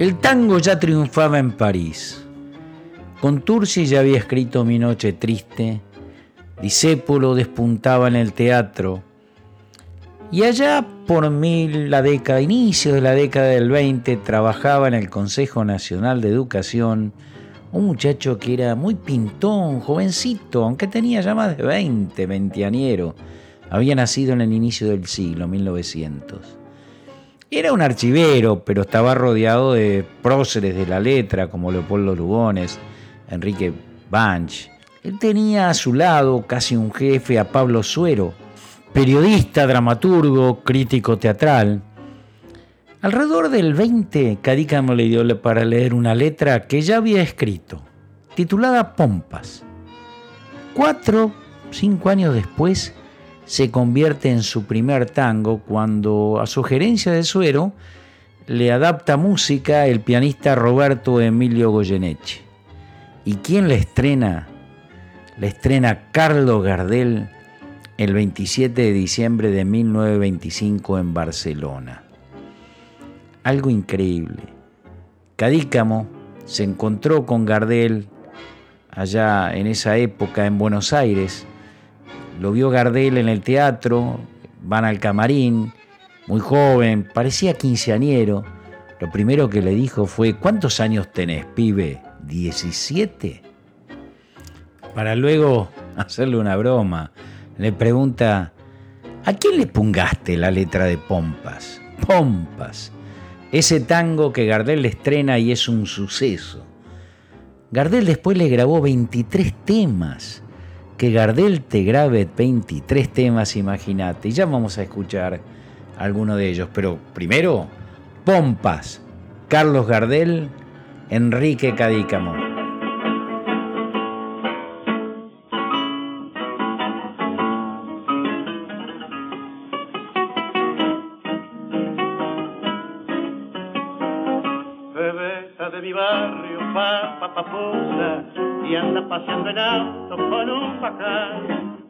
El tango ya triunfaba en París. Con Tursi ya había escrito Mi Noche Triste, Disépolo despuntaba en el teatro, y allá por mil, la década, inicio de la década del 20, trabajaba en el Consejo Nacional de Educación un muchacho que era muy pintón, jovencito, aunque tenía ya más de 20, veinteañero. Había nacido en el inicio del siglo, 1900. Era un archivero, pero estaba rodeado de próceres de la letra como Leopoldo Lugones, Enrique Banch. Él tenía a su lado casi un jefe a Pablo Suero, periodista, dramaturgo, crítico teatral. Alrededor del 20, Cadícamo le dio para leer una letra que ya había escrito, titulada Pompas. Cuatro, cinco años después, se convierte en su primer tango cuando, a sugerencia de Suero, le adapta música el pianista Roberto Emilio Goyeneche. ¿Y quién le estrena? Le estrena Carlos Gardel el 27 de diciembre de 1925 en Barcelona. Algo increíble. Cadícamo se encontró con Gardel allá en esa época en Buenos Aires lo vio Gardel en el teatro, van al camarín, muy joven, parecía quinceañero. Lo primero que le dijo fue, ¿cuántos años tenés, pibe? ¿17? Para luego hacerle una broma, le pregunta, ¿a quién le pungaste la letra de Pompas? Pompas, ese tango que Gardel estrena y es un suceso. Gardel después le grabó 23 temas que Gardel te grabe 23 temas, imagínate. Y ya vamos a escuchar alguno de ellos. Pero primero, Pompas, Carlos Gardel, Enrique Cadícamo. de mi barrio, pa, pa, y anda paseando en auto con un pajar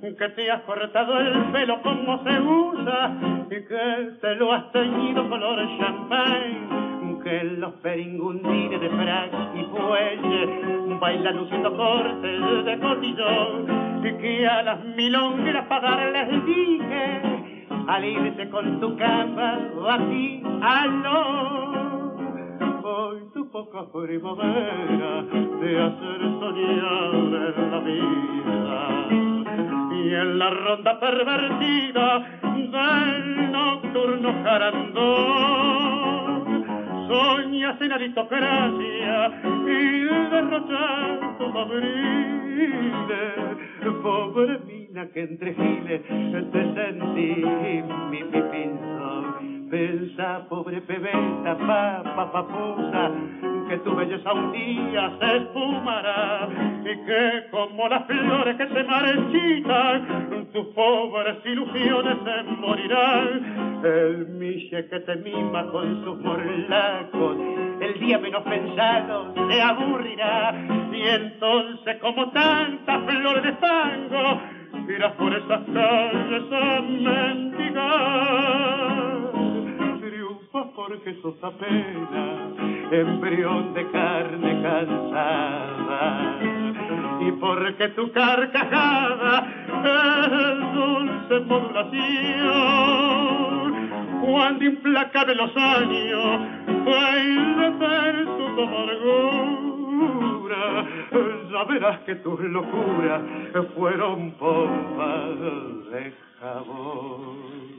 que te has cortado el pelo como se usa y que te lo has teñido color champagne que los peringundines de frac y fuelle bailan luciendo cortes de cotillón y que a las milongueras para darles dije al irse con tu capa aquí aló hoy tu poca primavera de hacer soñar en la vida. Y en la ronda pervertida del nocturno jarandón soñas en aristocracia y derrochar tu pobre mina que entre giles te sentí mi pipinzo Pensa, pobre pebeta, pa, papusa, que tu belleza un día se esfumará y que como las flores que se marchitan, tus pobres ilusiones se morirán. El miche que te mima con sus morlacos, el día menos pensado se aburrirá y entonces como tantas flores de fango, irás por esas calles a mendigar porque sos apenas embrión de carne cansada. Y porque tu carcajada es dulce modulación cuando implacable los años baile ver su amargura ya verás que tus locuras fueron pompas de jabón